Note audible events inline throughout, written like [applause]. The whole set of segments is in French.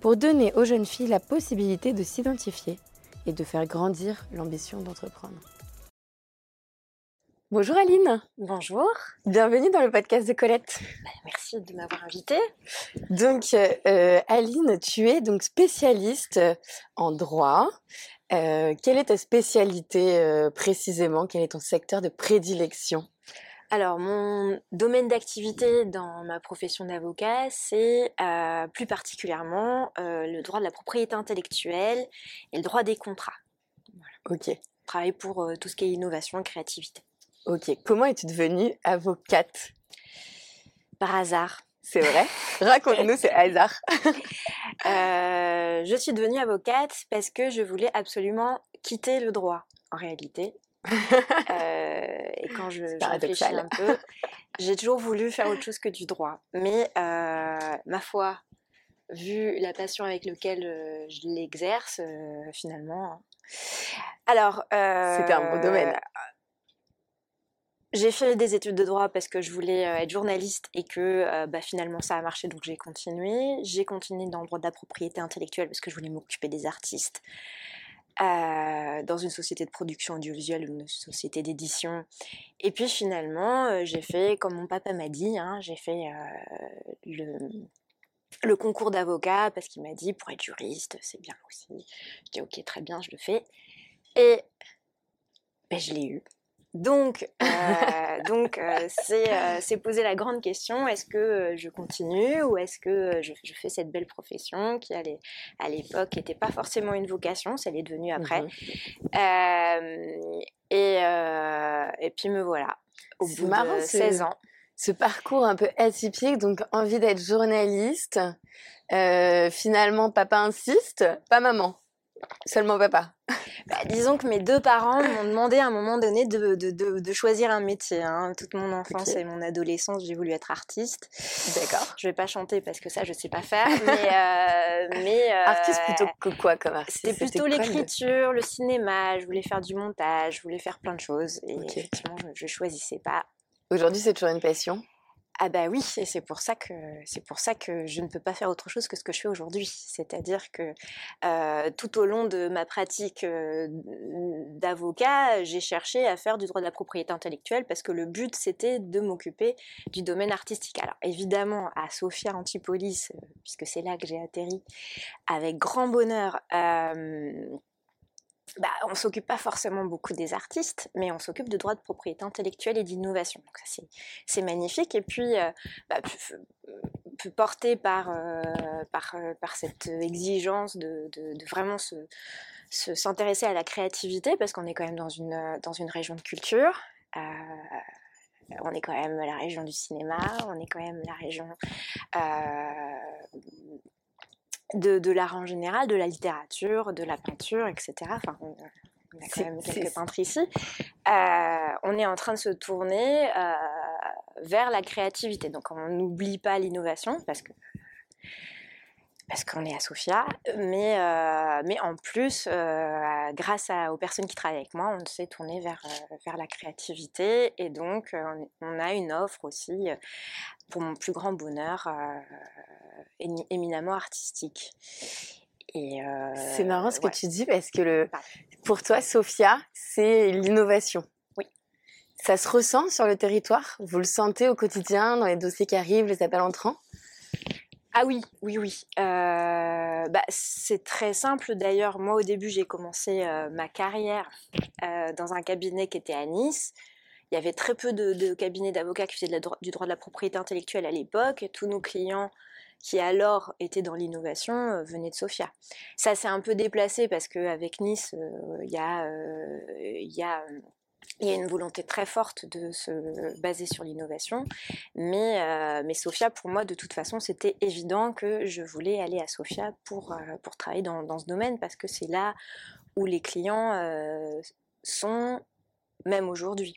pour donner aux jeunes filles la possibilité de s'identifier et de faire grandir l'ambition d'entreprendre. Bonjour Aline. Bonjour. Bienvenue dans le podcast de Colette. Bah, merci de m'avoir invitée. Donc euh, Aline, tu es donc spécialiste en droit. Euh, quelle est ta spécialité euh, précisément? Quel est ton secteur de prédilection? Alors, mon domaine d'activité dans ma profession d'avocat, c'est euh, plus particulièrement euh, le droit de la propriété intellectuelle et le droit des contrats. Ok. Je travaille pour euh, tout ce qui est innovation et créativité. Ok. Comment es-tu devenue avocate? Par hasard. C'est vrai? [laughs] Raconte-nous, c'est hasard. [laughs] je suis devenue avocate parce que je voulais absolument quitter le droit, en réalité. [laughs] Euh, et quand je, réfléchis un peu, j'ai toujours voulu faire autre chose que du droit. Mais euh, ma foi, vu la passion avec laquelle euh, je l'exerce, finalement. Alors. C'était un beau domaine. J'ai fait des études de droit parce que je voulais être journaliste et que bah, finalement ça a marché donc j'ai continué. J'ai continué dans le droit de la propriété intellectuelle parce que je voulais m'occuper des artistes. Dans une société de production audiovisuelle une société d'édition. Et puis finalement, euh, j'ai fait, comme mon papa m'a dit, hein, j'ai fait euh, le, le, concours d'avocat parce qu'il m'a dit, pour être juriste, c'est bien aussi. Je dis, ok, très bien, je le fais. Et ben, je l'ai eu. Donc, [laughs] euh, donc euh, euh, c'est poser la grande question est-ce que je continue ou est-ce que je, fais cette belle profession qui, à l'époque, n'était pas forcément une vocation, ça l'est devenu après. Mmh et, et puis me voilà, au bout de 16 ans. Ce parcours un peu atypique, donc envie d'être journaliste. finalement, papa insiste, pas maman. Seulement papa. Bah, disons que mes deux parents m'ont demandé à un moment donné de, de, de, choisir un métier. Hein. Toute mon enfance et mon adolescence, j'ai voulu être artiste. D'accord. Je vais pas chanter parce que ça, je sais pas faire. Mais, euh, [laughs] mais euh, artiste plutôt que quoi comme artiste? C'était plutôt l'écriture, le cinéma. Je voulais faire du montage, je voulais faire plein de choses. Et effectivement, je, je choisissais pas. Aujourd'hui, c'est toujours une passion? Ah bah oui, et c'est pour ça que je ne peux pas faire autre chose que ce que je fais aujourd'hui. C'est-à-dire que euh, tout au long de ma pratique euh, d'avocat, j'ai cherché à faire du droit de la propriété intellectuelle parce que le but c'était de m'occuper du domaine artistique. Alors évidemment à Sophia Antipolis, euh, puisque c'est là que j'ai atterri, avec grand bonheur. Bah, on s'occupe pas forcément beaucoup des artistes, mais on s'occupe de droits de propriété intellectuelle et d'innovation. C'est magnifique. Et puis, euh, bah, porté par, euh, par, euh, par, cette exigence de, vraiment s'intéresser à la créativité, parce qu'on est quand même dans une, dans une région de culture. on est quand même la région du cinéma, on est quand même la région de, l'art en général, de la littérature, de la peinture, etc. Enfin, on, a quand même quelques peintres ici. Euh, on est en train de se tourner euh, vers la créativité. Donc on n'oublie pas l'innovation parce que parce qu'on est à Sofia, mais, euh, mais en plus, grâce aux personnes qui travaillent avec moi, on s'est tourné vers, vers la créativité et donc on, a une offre aussi, pour mon plus grand bonheur, éminemment artistique. C'est marrant ce que tu dis parce que le, pour toi, Sophia, c'est l'innovation. Oui. Ça se ressent sur le territoire? Vous le sentez au quotidien dans les dossiers qui arrivent, les appels entrants? Ah oui, oui, oui. Euh, bah, c'est très simple. D'ailleurs, moi, au début, j'ai commencé ma carrière dans un cabinet qui était à Nice. Il y avait très peu de, cabinets d'avocats qui faisaient du droit de la propriété intellectuelle à l'époque. Tous nos clients qui alors était dans l'innovation, euh, venait de Sofia. Ça s'est un peu déplacé parce qu'avec Nice, euh, il euh, y a il y a une volonté très forte de se baser sur l'innovation, mais, euh, mais Sophia, pour moi, de toute façon, c'était évident que je voulais aller à Sophia pour, euh, pour travailler dans, dans, ce domaine, parce que c'est là où les clients euh, sont, même aujourd'hui.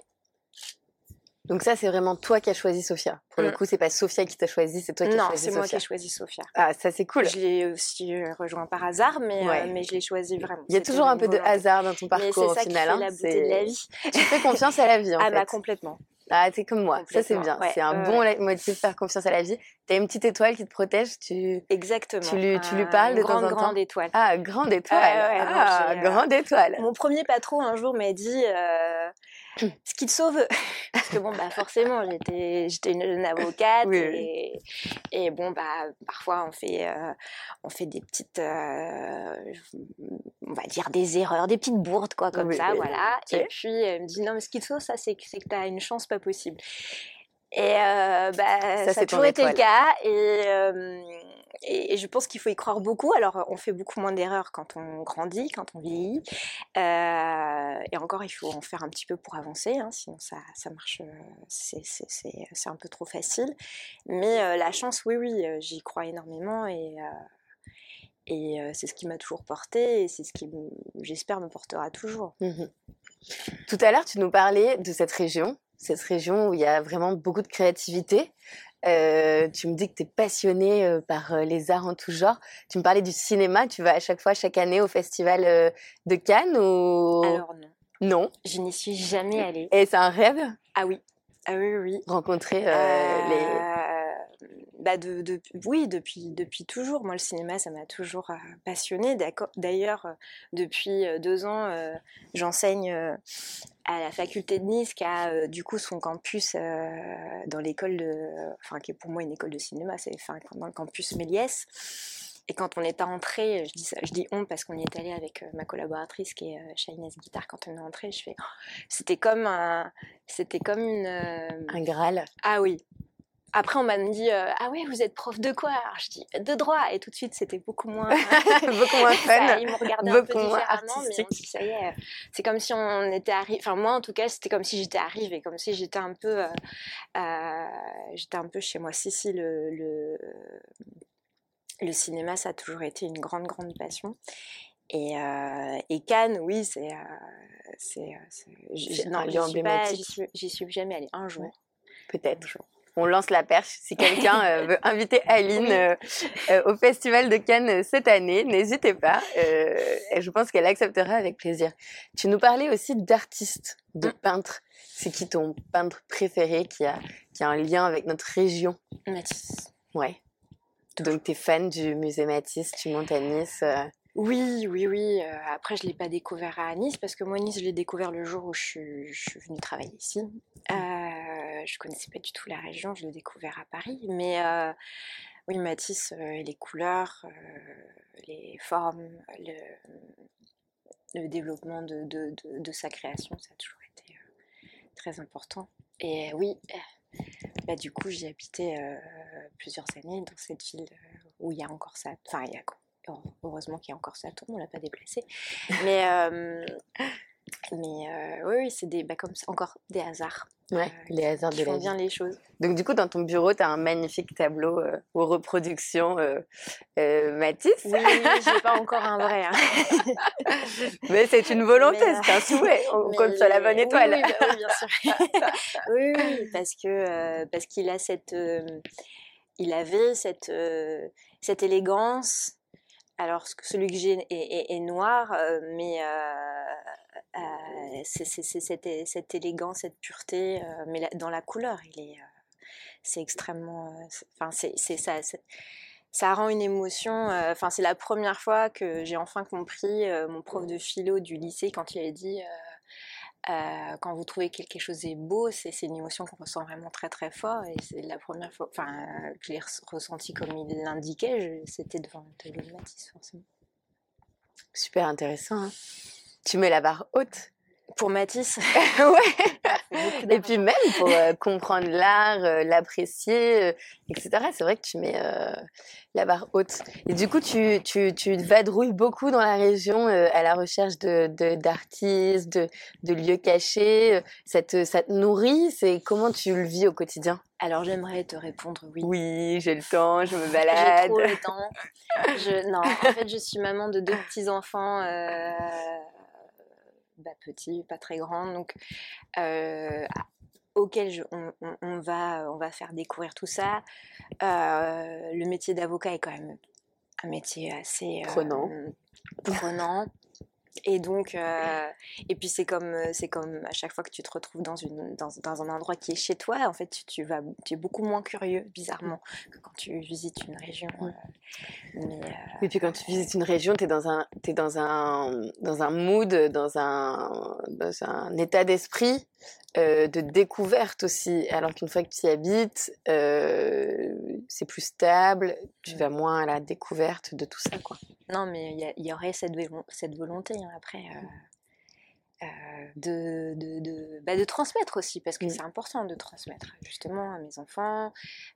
Donc ça, c'est vraiment toi qui as choisi Sophia. Pour le mmh. coup, c'est pas Sophia qui t'a choisi, c'est toi qui as choisi Sophia. Non, c'est moi qui ai choisi Sophia. Ah, ça c'est cool. Je l'ai aussi euh, rejoint par hasard, mais, euh, mais je l'ai choisi vraiment. Il y a toujours un peu de hasard dans ton parcours au final. C'est ça qui fait la beauté de la vie. Tu fais confiance à la vie en ah, fait. Ah bah complètement. Ah, t'es comme moi, ça c'est bien. c'est un bon motif de faire confiance à la vie. T'as une petite étoile qui te protège, tu. Exactement. Tu lui, tu lui parles de grande, temps en temps? Étoile. Ah, grande étoile. ah, grande étoile. Mon premier patron un jour m'a dit euh, [clears throat] ce qui te sauve. [laughs] Parce que bon, bah forcément, j'étais, j'étais une jeune avocate et, et, bon, bah parfois on fait, euh, on fait des petites, euh, on va dire des erreurs, des petites bourdes quoi, comme ça, voilà. Et puis elle me dit non, mais ce qui te sauve, ça, c'est, c'est que t'as une chance pas possible. Et euh, bah, ça, ça a toujours été le cas. Et, et, je pense qu'il faut y croire beaucoup. Alors, on fait beaucoup moins d'erreurs quand on grandit, quand on vieillit. Euh, et encore, il faut en faire un petit peu pour avancer, hein, sinon ça, ça marche, c'est un peu trop facile. Mais la chance, oui, oui, j'y crois énormément et, et c'est ce qui m'a toujours porté et c'est ce qui, j'espère, me portera toujours. Mmh Tout à l'heure, tu nous parlais de cette région, cette région où il y a vraiment beaucoup de créativité. Euh, tu me dis que tu es passionnée euh, par euh, les arts en tout genre. Tu me parlais du cinéma. Tu vas à chaque fois, chaque année, au festival de Cannes ou... Alors non. Non. Je n'y suis jamais allée. Et c'est un rêve? Ah oui. Ah oui, oui. Rencontrer les bah de, de, oui, depuis, depuis toujours. Moi, le cinéma, ça m'a toujours euh, passionnée. D'ailleurs, euh, depuis euh, deux ans, j'enseigne à la faculté de Nice, qui a du coup son campus dans l'école de. Enfin, qui est pour moi une école de cinéma, c'est enfin, dans le campus Méliès. Et quand on est entré, je dis, ça, je dis on parce qu'on y est allé avec ma collaboratrice qui est euh, Guitare. Quand on est entré, je fais, oh, c'était comme un, c'était comme une, un graal. Ah oui, après, on m'a dit euh, Ah oui, vous êtes prof de quoi Alors, je dis De droit. Et tout de suite, c'était beaucoup moins. [laughs] beaucoup moins [laughs] fun. ils m'ont regardé un peu différemment, mais on dit Ça y est, c'est comme si on était arrivé. Enfin, moi, en tout cas, c'était comme si j'étais arrivée, comme si j'étais un peu. Euh, euh, j'étais un peu chez moi. Si, si, le, le, le, cinéma, ça a toujours été une grande, grande passion. Et, et Cannes, oui, c'est. c'est, non, j'y suis, jamais allée. Un jour. Peut-être. On lance la perche. Si quelqu'un euh, [laughs] veut inviter Aline euh, euh, au Festival de Cannes cette année, n'hésitez pas. je pense qu'elle acceptera avec plaisir. Tu nous parlais aussi d'artistes, de mm. peintres. C'est qui ton peintre préféré qui a, qui a un lien avec notre région? Matisse. Ouais. Donc, tu es fan du musée Matisse, tu montes à Nice oui, oui, oui. après, je ne l'ai pas découvert à Nice parce que moi, Nice, je l'ai découvert le jour où je suis, je suis venue travailler ici. Euh, je connaissais pas du tout la région, je l'ai découvert à Paris. Mais oui, Matisse, les couleurs, les formes, le, développement de, sa création, ça a toujours été très important. Et oui, bah, du coup, j'ai habité plusieurs années dans cette ville où il y a encore ça. Enfin, il y a heureusement qu'il y a encore ça, on l'a pas déplacé. Mais, mais oui, c'est des, bah, comme encore des hasards. Ouais, les hasards de la bien les choses. Donc du coup, dans ton bureau, tu as un magnifique tableau euh, aux reproductions euh, euh, Matisse. Oui, j'ai pas encore un vrai. Hein. [laughs] Mais c'est une volonté, c'est un souhait. On compte sur la bonne étoile. Oui, bah oui, bien sûr. [laughs] oui, oui, parce que parce qu'il a cette, il avait cette cette élégance. Alors celui que j'ai est, noir, mais euh, c'est cette, élégance, cette pureté, euh, mais dans la couleur, il est, euh, c'est extrêmement, enfin c'est ça, ça rend une émotion. Enfin, c'est la première fois que j'ai enfin compris mon prof de philo du lycée quand il a dit. Quand vous trouvez quelque chose est beau, c'est une émotion qu'on ressent vraiment très très fort et c'est la première fois enfin, que je l'ai ressenti comme il l'indiquait, c'était devant le Matisse forcément. Super intéressant. Hein tu mets la barre haute. Pour Matisse. [laughs] ouais. [laughs] Et puis même pour euh, comprendre l'art, euh, l'apprécier, euh, etc. C'est vrai que tu mets la barre haute. Et du coup, tu, tu, tu vadrouilles beaucoup dans la région à la recherche de, d'artistes, de, de, lieux cachés. Ça te, ça te nourrit C'est comment tu le vis au quotidien? Alors j'aimerais te répondre oui. Oui, j'ai le temps, je me balade. j'ai trop le temps. Je, non, en fait, je suis maman de deux petits enfants bah, petit, pas très grand, donc euh, auquel on, va, on va faire découvrir tout ça. le métier d'avocat est quand même un métier assez prenant. prenant. Et donc, euh, et puis c'est comme, euh, c'est comme à chaque fois que tu te retrouves dans, une, dans, dans un endroit qui est chez toi, en fait, tu, tu, vas, tu es beaucoup moins curieux, bizarrement, que quand tu visites une région. Euh, mais, Et puis quand tu visites une région, tu es, dans un, es dans, un, dans un mood, dans un, dans un état d'esprit de découverte aussi. Alors qu'une fois que tu y habites, c'est plus stable, tu vas moins à la découverte de tout ça. Quoi. Non, mais il y, aurait cette, volonté hein, après. De, de, de, bah, de, transmettre aussi, parce que mmh. c'est important de transmettre justement à mes enfants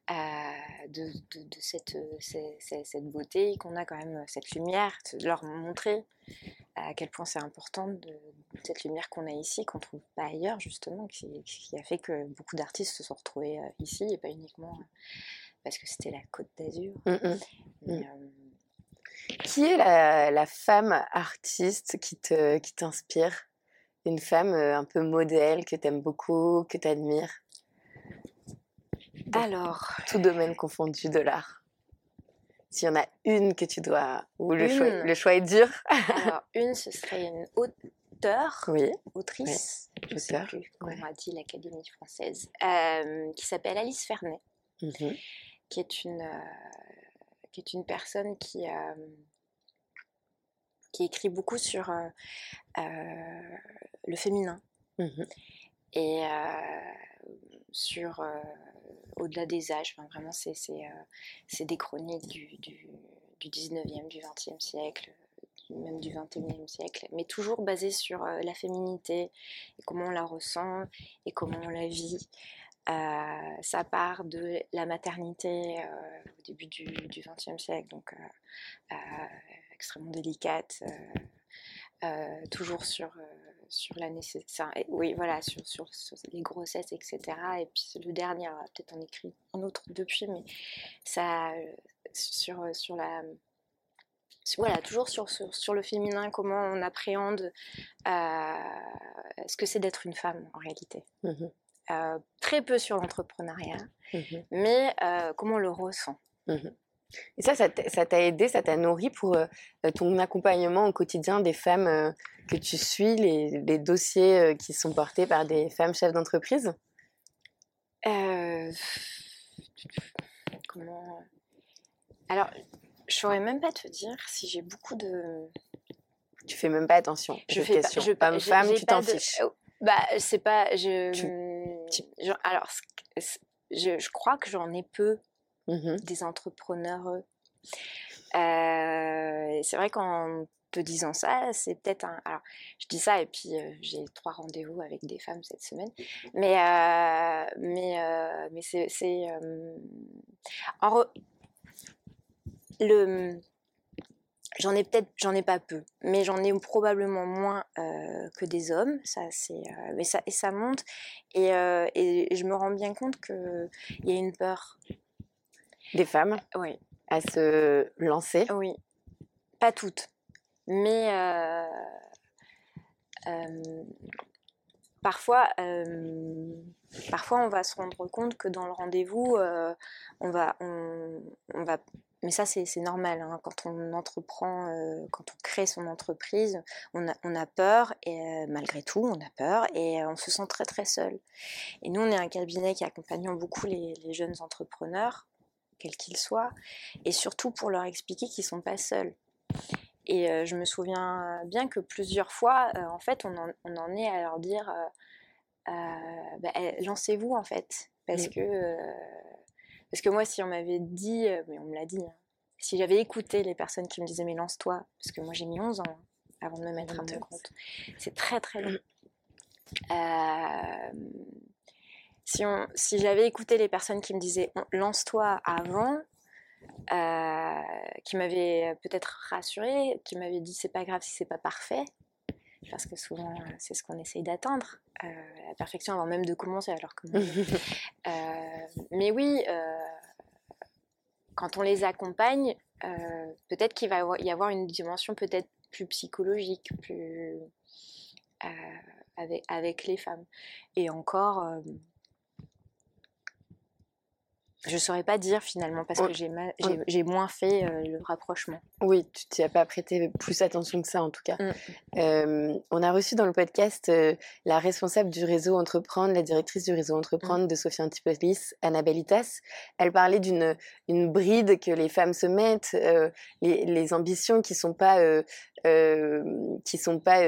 de, de, cette, cette, cette, beauté qu'on a quand même, cette lumière, de leur montrer à quel point c'est important de, cette lumière qu'on a ici, qu'on ne trouve pas ailleurs, justement, qui, qui, a fait que beaucoup d'artistes se sont retrouvés euh, ici et pas uniquement euh, parce que c'était la Côte d'Azur. Mmh, mmh. Euh, qui est la, la, femme artiste qui t'inspire qui Une femme un peu modèle que tu aimes beaucoup, que tu admires Alors. Tout domaine confondu de l'art. S'il y en a une que tu dois. ou le, choix, le choix est dur. Alors, [laughs] une, ce serait une auteure, oui. autrice, je sais plus comment a dit l'Académie française, euh, qui s'appelle Alice Fernet, mmh qui, est une, euh, qui est une personne qui, euh, qui écrit beaucoup sur le féminin. Mmh Et sur au-delà des âges. vraiment, c'est euh, des chroniques du, du, du, 19e, du 20e siècle, même du 21e siècle, mais toujours basées sur euh, la féminité et comment on la ressent et comment on la vit. Euh, ça part de la maternité au début du, 20e siècle, donc extrêmement délicate, toujours sur sur la nécessité, oui, voilà, sur, sur, les grossesses, etc. Et puis le dernier, peut-être en écrit un autre depuis, mais ça, euh, sur, euh, sur la, voilà, toujours sur, sur, le féminin, comment on appréhende euh, ce que c'est d'être une femme en réalité. Mmh très peu sur l'entrepreneuriat, mmh mais comment on le ressent. Mmh et ça, ça t'a aidé, ça t'a nourri pour euh, ton accompagnement au quotidien des femmes euh, que tu suis, les, les dossiers euh, qui sont portés par des femmes chefs d'entreprise? [sniffs] Comment Alors, je saurais même pas te dire si j'ai beaucoup de. Tu fais même pas attention. Je fais question. Pas, je, Homme, femme, tu t'en fiches. Bah, c'est pas. Je, alors, je, je crois que j'en ai peu Mmh des entrepreneurs. Euh, c'est vrai qu'en te disant ça, c'est peut-être un. Alors, je dis ça et puis j'ai trois rendez-vous avec des femmes cette semaine, mais euh, mais mais c'est en le J'en ai peut-être, j'en ai pas peu, mais j'en ai probablement moins que des hommes. Ça, c'est, mais ça et ça monte. Et, et, je me rends bien compte qu'il y a une peur des femmes oui. à se lancer Oui, pas toutes, mais euh, euh, parfois, euh, parfois on va se rendre compte que dans le rendez-vous, on va, on, va mais ça c'est normal hein. quand on entreprend, quand on crée son entreprise, on a, on a peur et malgré tout on a peur et on se sent très très seul. Et nous on est un cabinet qui accompagnons beaucoup les, les jeunes entrepreneurs quels qu'ils soient, et surtout pour leur expliquer qu'ils ne sont pas seuls. Et euh, je me souviens bien que plusieurs fois, euh, en fait, on en, est à leur dire euh, bah, eh, lancez-vous en fait. Parce, que, parce que moi, si on m'avait dit, mais on me l'a dit, hein, si j'avais écouté les personnes qui me disaient mais lance-toi, parce que moi j'ai mis 11 ans hein, avant de me mettre à mon compte, c'est très très long. Si, si j'avais écouté les personnes qui me disaient lance-toi avant, qui m'avaient peut-être rassuré, qui m'avaient dit c'est pas grave si c'est pas parfait, parce que souvent c'est ce qu'on essaye d'atteindre, la perfection avant même de commencer. Alors que [laughs] mais oui, quand on les accompagne, peut-être qu'il va y avoir une dimension peut-être plus psychologique, plus avec, avec les femmes. Et encore, je ne saurais pas dire finalement parce que j'ai moins fait euh, le rapprochement. Oui, tu t'y as pas prêté plus attention que ça en tout cas. Mmh. on a reçu dans le podcast euh, la responsable du réseau Entreprendre, la directrice du réseau Entreprendre mmh. de Sophie Antipolis, Annabelle Itas. Elle parlait d'une une bride que les femmes se mettent, euh, les, les, ambitions qui sont pas qui sont pas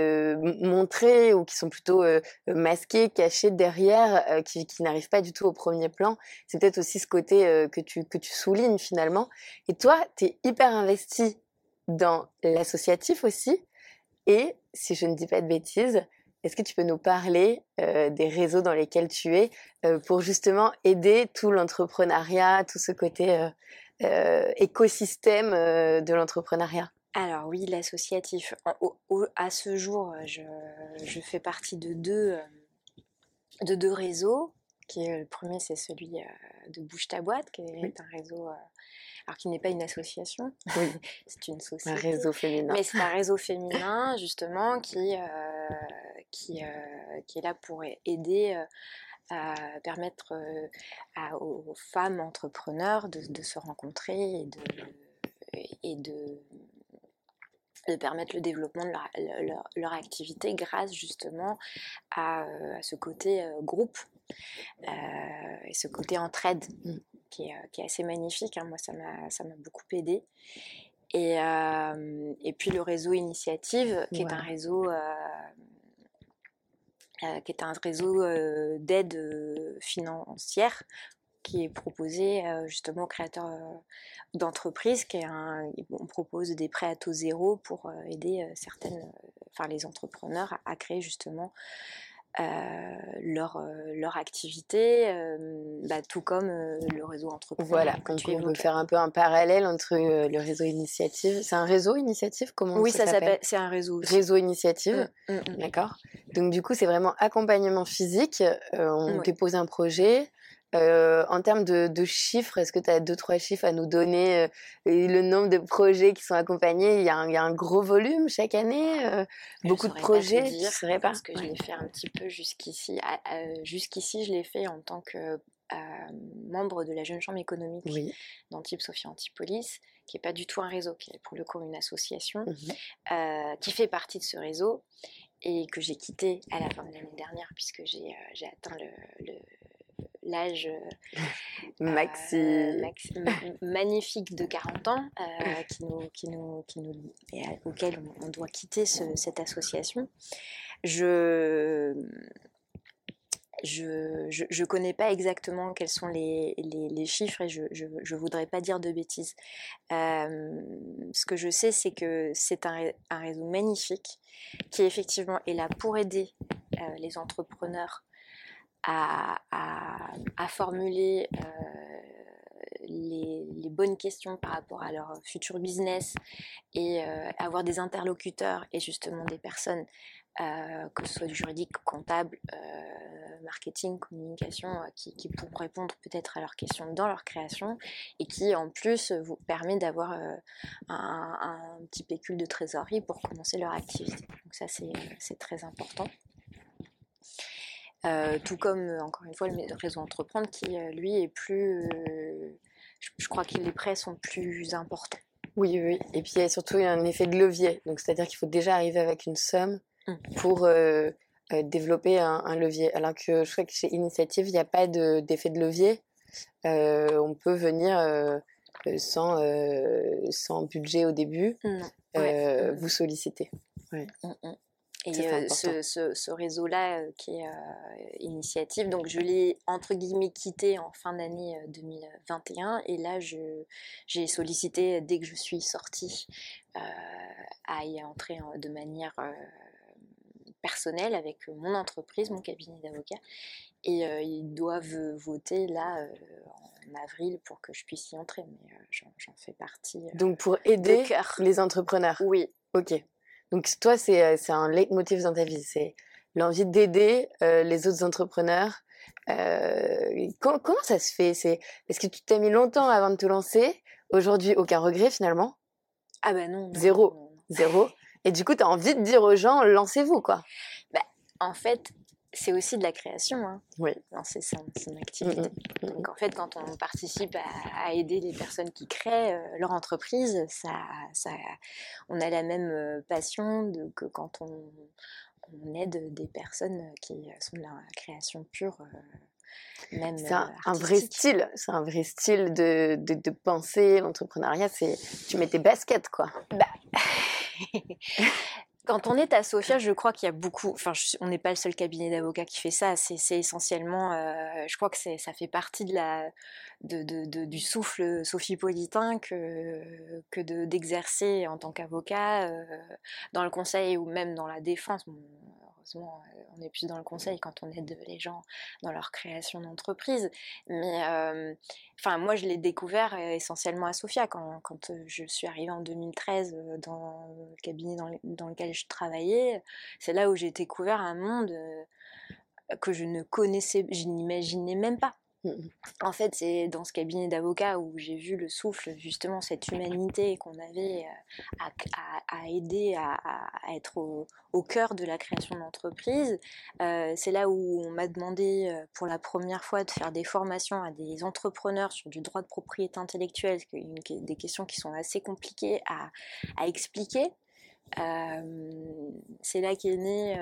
montrées ou qui sont plutôt masquées, cachées derrière, qui, qui n'arrivent pas du tout au premier plan. C'est peut-être aussi ce côté que, tu, que tu soulignes finalement. Et toi, tu es hyper investi dans l'associatif aussi. Et si je ne dis pas de bêtises, est-ce que tu peux nous parler des réseaux dans lesquels tu es pour justement aider tout l'entrepreneuriat, tout ce côté écosystème de l'entrepreneuriat? Alors oui, l'associatif. À ce jour, je, fais partie de deux, de deux réseaux. Qui est, le premier, c'est celui de Bouge ta boîte, qui est un réseau, alors qui n'est pas une association, [laughs] c'est une société. Un réseau féminin. Mais c'est un réseau [coughs] féminin, justement, qui, qui, qui est là pour aider à permettre aux femmes entrepreneurs de, se rencontrer et de, et de de permettre le développement de leur, activité grâce justement à, euh, ce côté euh, groupe euh, et ce côté entraide qui, est, qui, est, assez magnifique. Hein. Moi, ça m'a beaucoup aidé. Et, et, puis le réseau Initiative, qui est un réseau qui est un réseau d'aide financière qui est proposé justement aux créateurs d'entreprises. On propose des prêts à taux zéro pour aider certaines, enfin les entrepreneurs à, créer justement leur, leur activité, bah, tout comme le réseau entrepreneur. Voilà, donc on peut faire un peu un parallèle entre le réseau initiative. C'est un réseau initiative Comment Oui, ça, s'appelle C'est un réseau. Réseau initiative, mmh, mmh, mmh. d'accord. Donc du coup, c'est vraiment accompagnement physique. on dépose un projet, en termes de, chiffres, est-ce que tu as deux, trois chiffres à nous donner Le nombre de projets qui sont accompagnés, il y, a un, gros volume chaque année Beaucoup de projets Je ne saurais pas? Parce que je l'ai fait un petit peu jusqu'ici. jusqu'ici, je l'ai fait en tant que membre de la Jeune Chambre économique oui. d'Antibes Sophie Antipolis, qui n'est pas du tout un réseau, qui est pour le coup une association, mmh qui fait partie de ce réseau et que j'ai quitté à la fin de l'année dernière puisque j'ai atteint le l'âge euh, Maxi. magnifique de 40 ans euh, qui nous, qui nous, qui nous, et auquel on, doit quitter cette association. Je je ne connais pas exactement quels sont les, les, chiffres et je ne voudrais pas dire de bêtises. Euh, ce que je sais, c'est que c'est un, un, réseau magnifique qui effectivement est là pour aider les entrepreneurs à, formuler euh, les, bonnes questions par rapport à leur futur business et euh, avoir des interlocuteurs et justement des personnes, euh, que ce soit juridique, comptable, marketing, communication, qui, qui, pourront répondre peut-être à leurs questions dans leur création et qui en plus vous permet d'avoir un, un, petit pécule de trésorerie pour commencer leur activité. Donc ça c'est très important. Euh, tout comme, euh, encore une fois, le réseau Entreprendre qui, euh, lui, est plus. je, crois que les prêts sont plus importants. Oui, oui. Et puis, il y a surtout un effet de levier. Donc, c'est-à-dire qu'il faut déjà arriver avec une somme mmh. pour développer un, levier. Alors que je crois que chez Initiative, il n'y a pas d'effet de, levier. on peut venir sans, sans budget au début, vous solliciter. Ouais. Mmh, Et ce, ce, réseau-là, qui est initiative, donc je l'ai entre guillemets quitté en fin d'année 2021. Et là, j'ai sollicité, dès que je suis sortie, à y entrer de manière personnel avec mon entreprise, mon cabinet d'avocat. Et ils doivent voter là en avril pour que je puisse y entrer, mais j'en fais partie. Donc pour aider les entrepreneurs Oui. Ok. Donc toi, c'est un leitmotiv dans ta vie, c'est l'envie d'aider les autres entrepreneurs. comment ça se fait? Est-ce que tu t'as mis longtemps avant de te lancer? Aujourd'hui, aucun regret finalement? Ah ben non. Zéro. Zéro. Et du coup, tu as envie de dire aux gens, lancez-vous quoi. Bah, en fait, c'est aussi de la création. Hein. Oui. Lancer son, activité. Mmh, mmh, mmh. Donc en fait, quand on participe à, aider les personnes qui créent euh, leur entreprise, ça, ça, on a la même euh, passion de, que quand on, on, aide des personnes qui sont de la création pure. Euh, même c'est un, vrai style, c'est un vrai style de, de, de penser l'entrepreneuriat. C'est tu mets tes baskets quoi. Bah. [laughs] [laughs] Quand on est à Sofia, je crois qu'il y a beaucoup. Enfin, on n'est pas le seul cabinet d'avocats qui fait ça. C'est essentiellement. Euh, je crois que ça fait partie du souffle sophipolitain que, que d'exercer en tant qu'avocat euh, dans le conseil ou même dans la défense. Euh, on est plus dans le conseil quand on aide les gens dans leur création d'entreprise. Mais enfin, moi, je l'ai découvert essentiellement à Sofia quand, quand, je suis arrivée en 2013 dans le cabinet dans, dans lequel je travaillais. C'est là où j'ai découvert un monde que je ne connaissais, je n'imaginais même pas. Mmh en fait, c'est dans ce cabinet d'avocats où j'ai vu le souffle, justement, cette humanité qu'on avait euh, à, aider à, être au, cœur de la création d'entreprise. Euh, c'est là où on m'a demandé euh, pour la première fois de faire des formations à des entrepreneurs sur du droit de propriété intellectuelle, des questions qui sont assez compliquées à expliquer c'est là qu'est né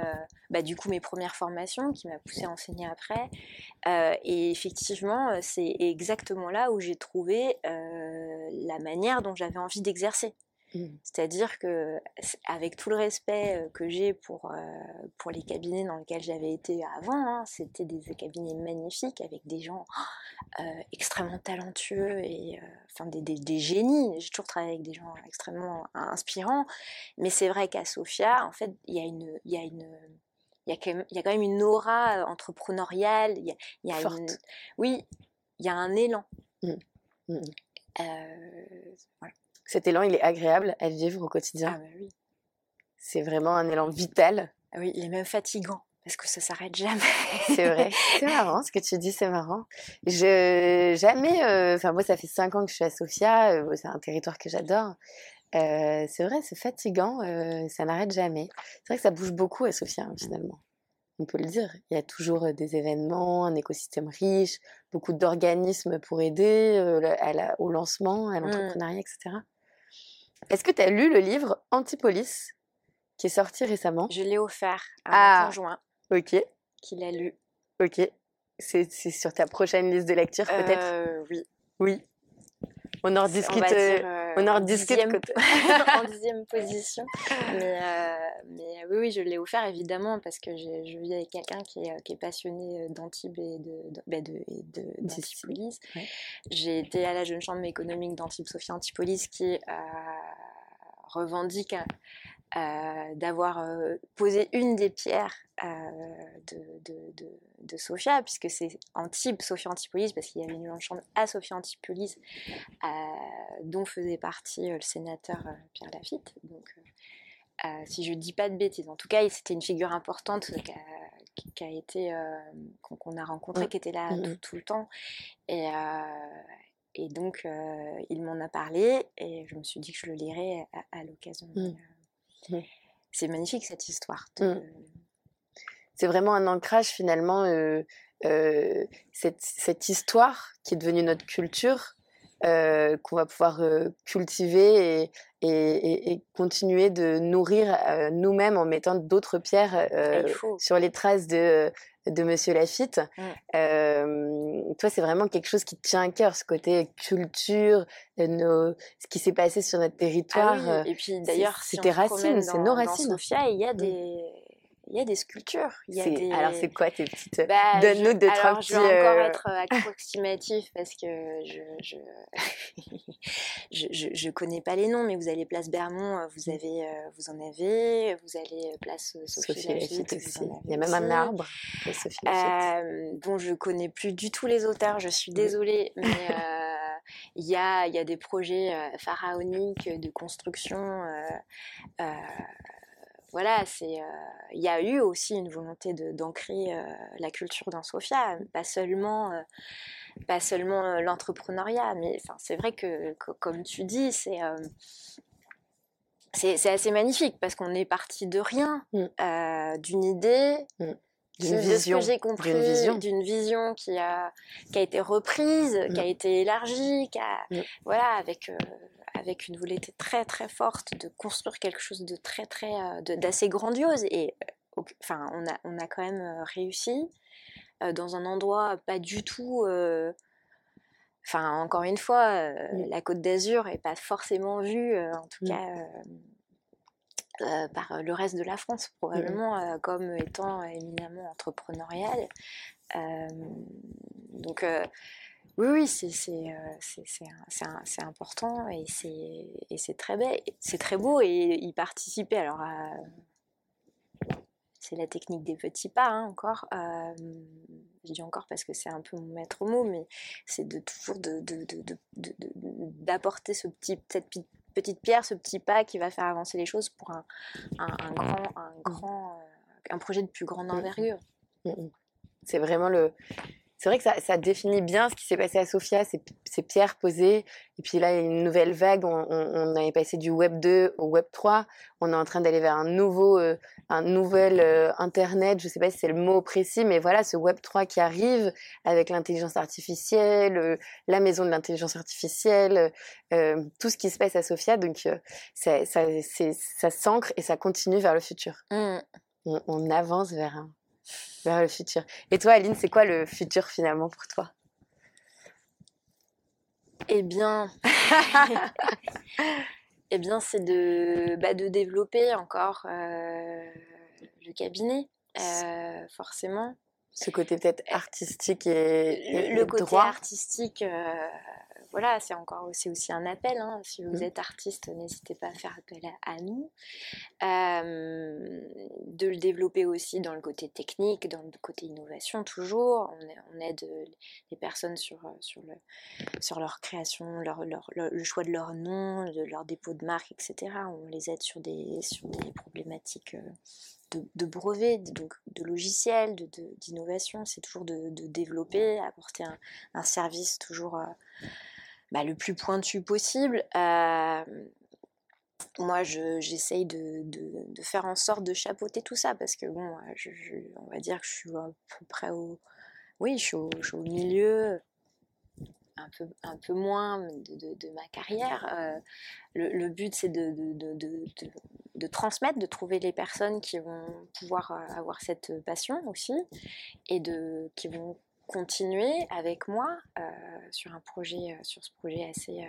bah, du coup mes premières formations qui m'a poussé à enseigner après. Et effectivement c'est exactement là où j'ai trouvé la manière dont j'avais envie d'exercer Mmh. C'est-à-dire que, avec tout le respect que j'ai pour, pour les cabinets dans lesquels j'avais été avant, hein, c'était des cabinets magnifiques avec des gens extrêmement talentueux et enfin des, des, génies. J'ai toujours travaillé avec des gens extrêmement inspirants, mais c'est vrai qu'à Sofia, en fait, il y a une, il y a une il y, a quand même, il y a quand même une aura entrepreneuriale, il y a, il y a Forte. Une, oui, il y a un élan. Mmh. Mmh. voilà. Cet élan, il est agréable à vivre au quotidien. Ah bah oui. C'est vraiment un élan vital. Ah oui, il est même fatigant parce que ça s'arrête jamais. c'est vrai. [laughs] C'est marrant ce que tu dis, c'est marrant. Je jamais. Euh, enfin moi, ça fait cinq ans que je suis à Sofia. Euh, c'est un territoire que j'adore. Euh, c'est vrai, c'est fatigant. ça n'arrête jamais. C'est vrai que ça bouge beaucoup à Sofia hein, finalement on peut le dire. Il y a toujours des événements, un écosystème riche, beaucoup d'organismes pour aider au lancement, à mmh. l'entrepreneuriat, etc. Est-ce que tu as lu le livre Antipolis qui est sorti récemment? Je l'ai offert à mon ah, conjoint. Ok. Qui l'a lu. Ok. C'est sur ta prochaine liste de lecture peut-être? Euh, Oui. Oui. On en discute. On, en discute euh, en [laughs] [laughs] dixième position. Mais, euh, mais, oui, oui, je l'ai offert évidemment parce que je vis avec quelqu'un qui est, qui est, passionné d'Antibes et de, de, bah, de, d'Antipolis. J'ai été à la jeune chambre économique d'Antibes, Sophie Antipolis, qui revendique euh, d'avoir euh, posé une des pierres euh, de, de, de, Sophia, puisque c'est Antibes, Sophia Antipolis, parce qu'il y avait une chambre à Sophia Antipolis, dont faisait partie le sénateur Pierre Lafitte. Donc, si je dis pas de bêtises, en tout cas, c'était une figure importante qui a, été qu'on a rencontré, qui était là mmh, mmh. tout, le temps. Et, et donc, il m'en a parlé et je me suis dit que je le lirais à, l'occasion. Mmh. Mmh. C'est magnifique cette histoire. Mmh. C'est vraiment un ancrage finalement, euh, euh, cette, cette, histoire qui est devenue notre culture, euh, qu'on va pouvoir cultiver et, et, et, continuer de nourrir nous-mêmes en mettant d'autres pierres sur les traces de, de Monsieur Lafitte. Mmh. toi, c'est vraiment quelque chose qui te tient à cœur, ce côté culture, nos... ce qui s'est passé sur notre ah territoire. Et puis d'ailleurs, c'est tes racines, c'est nos racines. Dans Sofia, il y a mmh. des il y a des sculptures. Il y a C'est- des... Alors, c'est quoi tes petites. Bah, Donne-nous deux, trois alors, je vais petits, encore euh, être approximatif parce que je je... [laughs] je, je, je connais pas les noms, mais vous allez place Bermond, euh, vous avez, euh, vous en avez, vous allez euh, place euh, Sophie, Lafitte, aussi. Il y a avez même un arbre de Sophie. Euh, bon, je connais plus du tout les auteurs, je suis Oui. désolée, [laughs] mais euh, il y, a, il y a des projets euh, pharaoniques de construction. euh, euh, voilà, c'est, euh, il y a eu aussi une volonté de, d'ancrer euh, la culture dans Sofia, pas seulement, euh, pas seulement l'entrepreneuriat, mais enfin, c'est vrai que, que, comme tu dis, c'est, assez magnifique parce qu'on est parti de rien, Mm. d'une idée, D'une vision. j'ai compris, d'une vision. d'une vision qui a, qui a été reprise, qui a Mm. été élargie, qui a, Mm. voilà, avec, avec une volonté très très forte de construire quelque chose de très très, euh, d'assez grandiose. Et euh, enfin, on a, on a quand même euh, réussi dans un endroit pas du tout. Enfin, encore une fois, euh, la Côte d'Azur est pas forcément vue, euh, en tout Mm. cas. euh, par le reste de la France, probablement euh, comme étant éminemment entrepreneuriale. Euh, donc, oui, oui, c'est euh, important et c'est très, beau- c'est très beau et y participer. Alors, euh, c'est la technique des petits pas hein, encore. Euh, je dis encore parce que c'est un peu mon maître mot, mais c'est de toujours de- de- de- d'apporter ce petit, cette petite pierre, ce petit pas qui va faire avancer les choses pour un, un- un grand, un, grand euh, un projet de plus grande envergure. Mm, mm. C'est vraiment le. C'est vrai que ça, ça définit bien ce qui s'est passé à Sofia, ces, pierres posées. Et puis là, il y a une nouvelle vague. On, on, on avait passé du Web 2 au Web 3. On est en train d'aller vers un nouveau, euh, un nouvel euh, Internet. Je sais pas si c'est le mot précis, mais voilà, ce Web 3 qui arrive avec l'intelligence artificielle, euh, la maison de l'intelligence artificielle, tout ce qui se passe à Sofia. Donc, ça, ça, c'est- ça s'ancre et ça continue vers le futur. Mm. On, on avance vers un, vers le futur. Et toi, Aline, c'est quoi le futur finalement pour toi? Eh bien, [laughs] eh bien, c'est de, bah, de développer encore euh, le cabinet, euh, forcément. Ce côté peut-être artistique et, Le, côté droit. artistique, euh, voilà, c'est encore aussi un appel. hein. Si vous Mhm. êtes artiste, n'hésitez pas à faire appel à, à nous. Euh, de le développer aussi dans le côté technique, dans le côté innovation, toujours. On, aide euh, les personnes sur, euh, sur, le, sur leur création, leur, leur- leur- le choix de leur nom, de leur dépôt de marque, etc. On les aide sur des, sur des problématiques. euh, de, de brevets, de, donc de logiciels, de- de- d'innovation, c'est toujours de, de développer, apporter un, un service toujours euh, bah, le plus pointu possible. Euh, moi, je- j'essaye de, de- de faire en sorte de chapeauter tout ça parce que, bon, euh, je- je- on va dire que je suis à peu près au. Oui, je suis au, je milieu, un peu, un peu moins de, ma carrière. Euh, le, but, c'est de, de- transmettre, de trouver les personnes qui vont pouvoir avoir cette passion aussi et de, qui vont continuer avec moi euh, sur un projet, euh, sur ce projet assez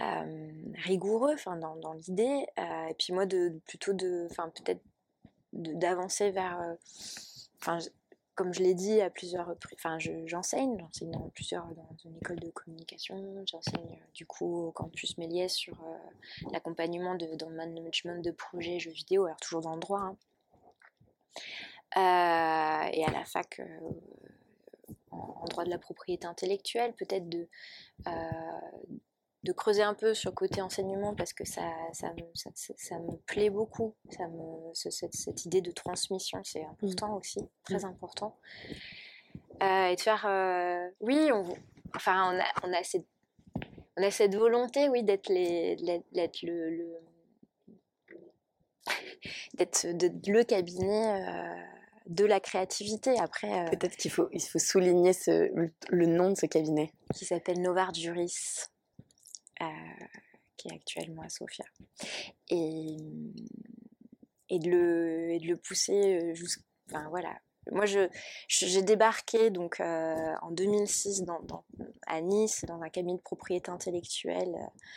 euh, rigoureux, enfin dans, dans l'idée. Et puis moi, de, plutôt de, enfin peut-être d'avancer vers, enfin comme je l'ai dit à plusieurs reprises, enfin je- j'enseigne, j'enseigne dans plusieurs dans une école de communication, j'enseigne du coup au campus Méliès sur l'accompagnement de, dans le management de projets jeux vidéo, alors toujours dans le droit. hein. Euh, et à la fac euh, en, droit de la propriété intellectuelle, peut-être de, euh, de creuser un peu sur le côté enseignement parce que ça, ça, me, ça, ça- ça me plaît beaucoup. Ça me, ce- cette, cette idée de transmission, c'est important aussi, très important. Euh, et de faire, euh, oui, on, enfin, on a, on a cette, on a cette volonté, oui, d'être les, d'être- le, le- d'être le cabinet euh, de la créativité. Après, euh, Peut-être qu'il faut, il faut souligner ce, le, le nom de ce cabinet. qui s'appelle Novard Juris, euh, qui est actuellement à Sofia. Et, et, de, le, et de le pousser jusqu'à. Enfin voilà. Moi, je, j'ai débarqué donc, euh, en 2006 dans, dans- à Nice dans un cabinet de propriété intellectuelle.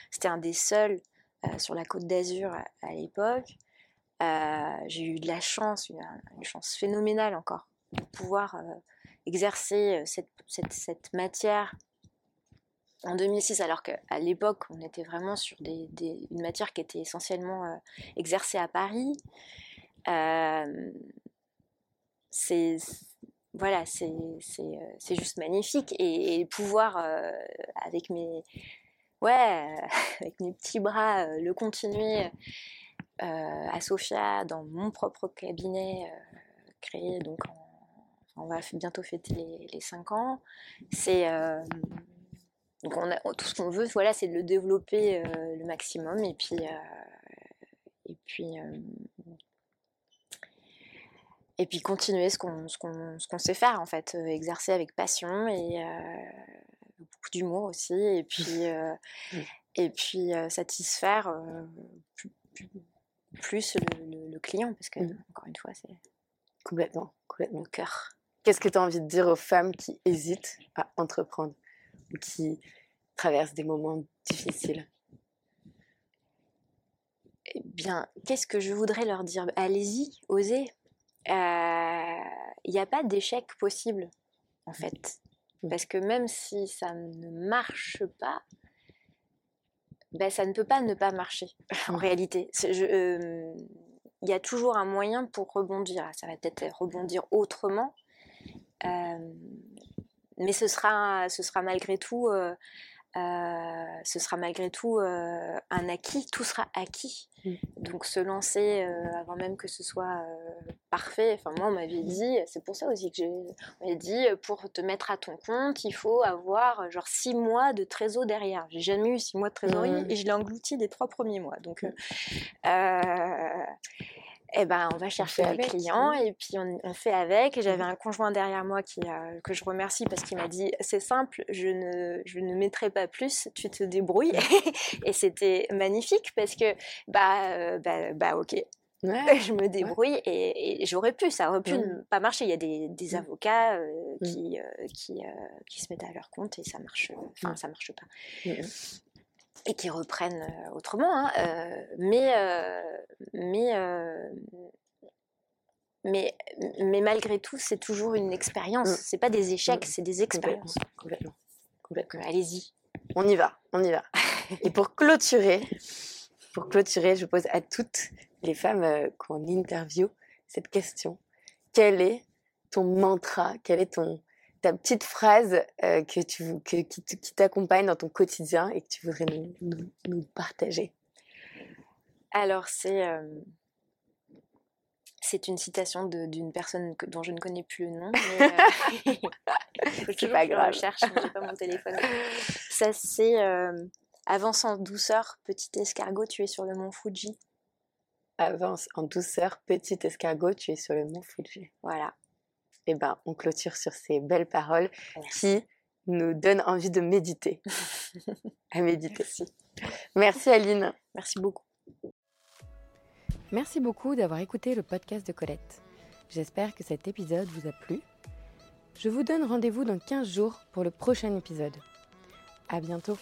C'était un des seuls euh, sur la côte d'Azur à, à l'époque. J'ai eu de la chance, une, chance phénoménale encore, de pouvoir exercer cette, cette, matière en 2006, alors qu'à l'époque, on était vraiment sur une matière qui était essentiellement exercée à Paris. c'est voilà, c'est juste magnifique. Et, pouvoir, avec, mes, ouais, [laughs] avec mes petits bras, le continuer à Sofia, dans mon propre cabinet, créé donc on va bientôt fêter les, les 5 ans. C'est donc on a, tout ce qu'on veut, voilà, c'est de le développer le maximum. Et puis et puis et puis continuer ce qu'on qu'on sait faire en fait, euh, exercer avec passion et euh, beaucoup d'humour aussi. Et puis euh, [laughs] et puis satisfaire plus, le, client parce que mmh. encore une fois c'est complètement complètement le cœur. Qu'est-ce que tu as envie de dire aux femmes qui hésitent à entreprendre ou qui traversent des moments difficiles? Eh bien, qu'est-ce que je voudrais leur dire? Allez-y, osez, il n'y a pas d'échec possible, en fait. Mmh. Parce que même si ça ne marche pas, ben, ça ne peut pas ne pas marcher, [laughs] en mmh. réalité. Il y a toujours un moyen pour rebondir. Ça va peut-être rebondir autrement, mais ce sera, ce sera malgré tout euh, ce sera malgré tout un acquis, tout sera acquis. Mmh. Donc se lancer avant même que ce soit parfait, enfin moi on m'avait dit, c'est pour ça aussi que j'ai on dit, pour te mettre à ton compte, il faut avoir genre six mois de trésor derrière. J'ai jamais eu six mois de trésorerie et je l'ai englouti des trois premiers mois. Donc mmh eh ben, on va chercher les clients et puis on, fait avec. J'avais mmh. un conjoint derrière moi qui, que je remercie parce qu'il m'a dit c'est simple, je ne, je ne mettrai pas plus, tu te débrouilles. [laughs] et c'était magnifique parce que bah, euh, bah, bah, ok. [laughs] je me débrouille et, j'aurais pu, ça aurait pu ne mmh. pas marcher. Il y a des, des mmh. avocats euh, qui, euh, qui, qui, se mettent à leur compte et ça marche, enfin ça marche pas et qui reprennent autrement. Hein, mais, mais, mais, mais malgré tout, c'est toujours une expérience. Mmh. C'est pas des échecs, mmh. c'est des expériences. Complètement. Complètement. Allez-y. On y va, on y va. [laughs] et pour clôturer, pour clôturer, je pose à toutes les femmes qu'on interview cette question. Quel est ton mantra? Quel est ton, ta petite phrase euh, que tu, que, qui, t'accompagne dans ton quotidien et que tu voudrais nous, nous, partager? Alors, c'est, euh, c'est une citation d'une personne dont je ne connais plus le nom. Mais, euh, [laughs] c'est pas grave. Je cherche, j'ai pas mon téléphone. Ça, c'est Avance en douceur, petit escargot, tu es sur le mont Fuji. Avance en douceur, petit escargot, tu es sur le mont Fuji. Voilà eh ben, on clôture sur ces belles paroles qui nous donnent envie de méditer. [laughs] à méditer. Merci. Merci Aline. Merci beaucoup. Merci beaucoup d'avoir écouté le podcast de Colette. J'espère que cet épisode vous a plu. Je vous donne rendez-vous dans 15 jours pour le prochain épisode. À bientôt.